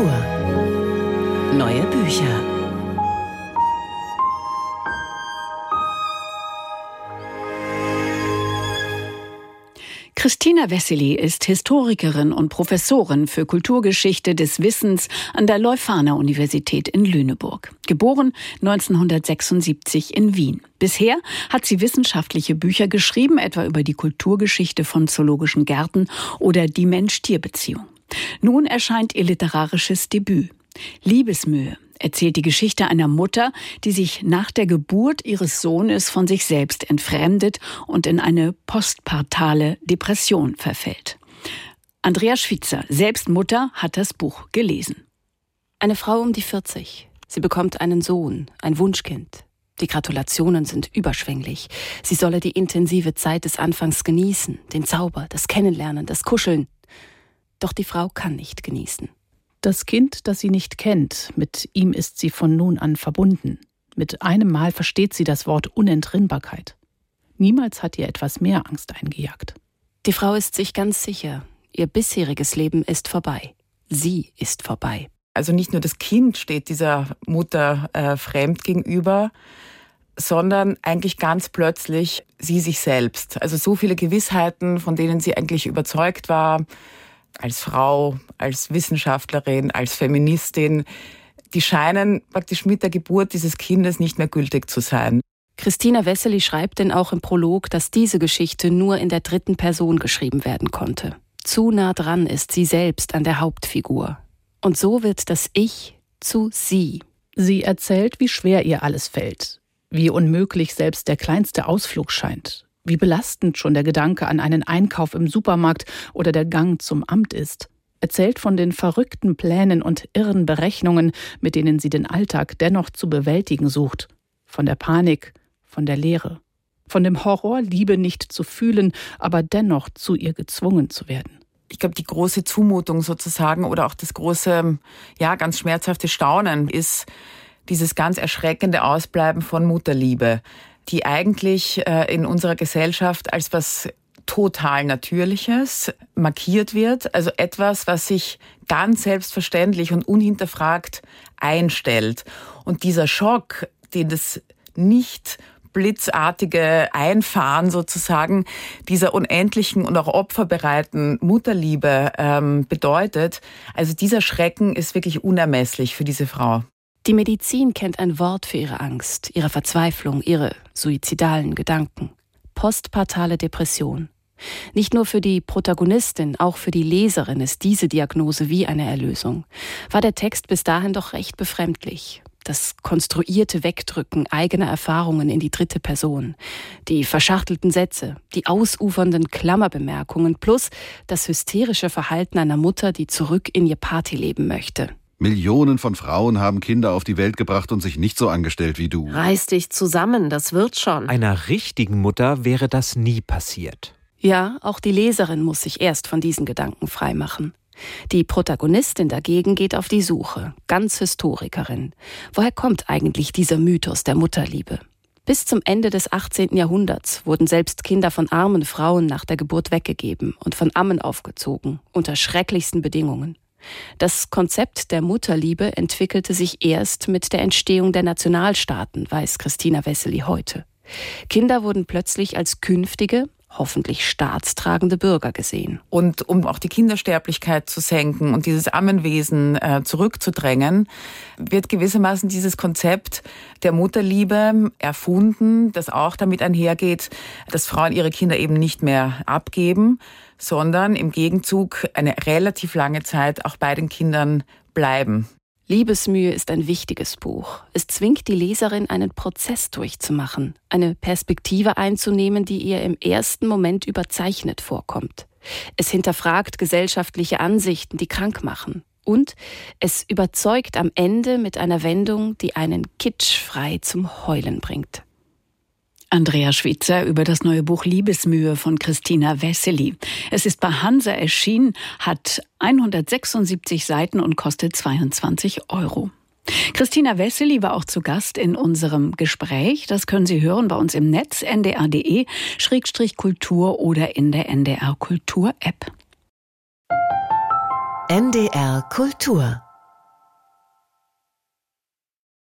Kultur. Neue Bücher. Christina Wessely ist Historikerin und Professorin für Kulturgeschichte des Wissens an der Leuphana Universität in Lüneburg. Geboren 1976 in Wien. Bisher hat sie wissenschaftliche Bücher geschrieben, etwa über die Kulturgeschichte von zoologischen Gärten oder die Mensch-Tier-Beziehung. Nun erscheint ihr literarisches Debüt. Liebesmühe erzählt die Geschichte einer Mutter, die sich nach der Geburt ihres Sohnes von sich selbst entfremdet und in eine postpartale Depression verfällt. Andrea Schwitzer, selbst Mutter, hat das Buch gelesen. Eine Frau um die 40. Sie bekommt einen Sohn, ein Wunschkind. Die Gratulationen sind überschwänglich. Sie solle die intensive Zeit des Anfangs genießen, den Zauber, das Kennenlernen, das Kuscheln. Doch die Frau kann nicht genießen. Das Kind, das sie nicht kennt, mit ihm ist sie von nun an verbunden. Mit einem Mal versteht sie das Wort Unentrinnbarkeit. Niemals hat ihr etwas mehr Angst eingejagt. Die Frau ist sich ganz sicher, ihr bisheriges Leben ist vorbei. Sie ist vorbei. Also nicht nur das Kind steht dieser Mutter äh, fremd gegenüber, sondern eigentlich ganz plötzlich sie sich selbst. Also so viele Gewissheiten, von denen sie eigentlich überzeugt war, als Frau, als Wissenschaftlerin, als Feministin, die scheinen praktisch mit der Geburt dieses Kindes nicht mehr gültig zu sein. Christina Wessely schreibt denn auch im Prolog, dass diese Geschichte nur in der dritten Person geschrieben werden konnte. Zu nah dran ist sie selbst an der Hauptfigur. Und so wird das Ich zu Sie. Sie erzählt, wie schwer ihr alles fällt, wie unmöglich selbst der kleinste Ausflug scheint, wie belastend schon der Gedanke an einen Einkauf im Supermarkt oder der Gang zum Amt ist. Erzählt von den verrückten Plänen und irren Berechnungen, mit denen sie den Alltag dennoch zu bewältigen sucht. Von der Panik, von der Leere. Von dem Horror, Liebe nicht zu fühlen, aber dennoch zu ihr gezwungen zu werden ich glaube, die große Zumutung sozusagen oder auch das große, ja, ganz schmerzhafte Staunen ist dieses ganz erschreckende Ausbleiben von Mutterliebe die eigentlich äh, in unserer Gesellschaft als was total Natürliches markiert wird, also etwas, was sich ganz selbstverständlich und unhinterfragt einstellt. Und dieser Schock, den das nicht blitzartige Einfahren sozusagen dieser unendlichen und auch opferbereiten Mutterliebe ähm, bedeutet, also dieser Schrecken ist wirklich unermesslich für diese Frau. Die Medizin kennt ein Wort für ihre Angst, ihre Verzweiflung, ihre suizidalen Gedanken. Postpartale Depression. Nicht nur für die Protagonistin, auch für die Leserin ist diese Diagnose wie eine Erlösung. War der Text bis dahin doch recht befremdlich. Das konstruierte Wegdrücken eigener Erfahrungen in die dritte Person, die verschachtelten Sätze, die ausufernden Klammerbemerkungen plus das hysterische Verhalten einer Mutter, die zurück in ihr Partyleben möchte. Millionen von Frauen haben Kinder auf die Welt gebracht und sich nicht so angestellt wie du. Reiß dich zusammen, das wird schon. Einer richtigen Mutter wäre das nie passiert. Ja, auch die Leserin muss sich erst von diesen Gedanken freimachen. Die Protagonistin dagegen geht auf die Suche, ganz Historikerin. Woher kommt eigentlich dieser Mythos der Mutterliebe? Bis zum Ende des 18. Jahrhunderts wurden selbst Kinder von armen Frauen nach der Geburt weggegeben und von Ammen aufgezogen, unter schrecklichsten Bedingungen. Das Konzept der Mutterliebe entwickelte sich erst mit der Entstehung der Nationalstaaten, weiß Christina Wessely heute. Kinder wurden plötzlich als künftige, hoffentlich staatstragende Bürger gesehen. Und um auch die Kindersterblichkeit zu senken und dieses Ammenwesen äh, zurückzudrängen, wird gewissermaßen dieses Konzept der Mutterliebe erfunden, das auch damit einhergeht, dass Frauen ihre Kinder eben nicht mehr abgeben, sondern im Gegenzug eine relativ lange Zeit auch bei den Kindern bleiben. Liebesmühe ist ein wichtiges Buch. Es zwingt die Leserin, einen Prozess durchzumachen, eine Perspektive einzunehmen, die ihr im ersten Moment überzeichnet vorkommt. Es hinterfragt gesellschaftliche Ansichten, die krank machen. Und es überzeugt am Ende mit einer Wendung, die einen kitschfrei zum Heulen bringt. Andrea Schwitzer über das neue Buch Liebesmühe von Christina Wessely. Es ist bei Hansa erschienen, hat 176 Seiten und kostet 22 Euro. Christina Wessely war auch zu Gast in unserem Gespräch. Das können Sie hören bei uns im Netz ndr.de-kultur oder in der NDR Kultur App. NDR Kultur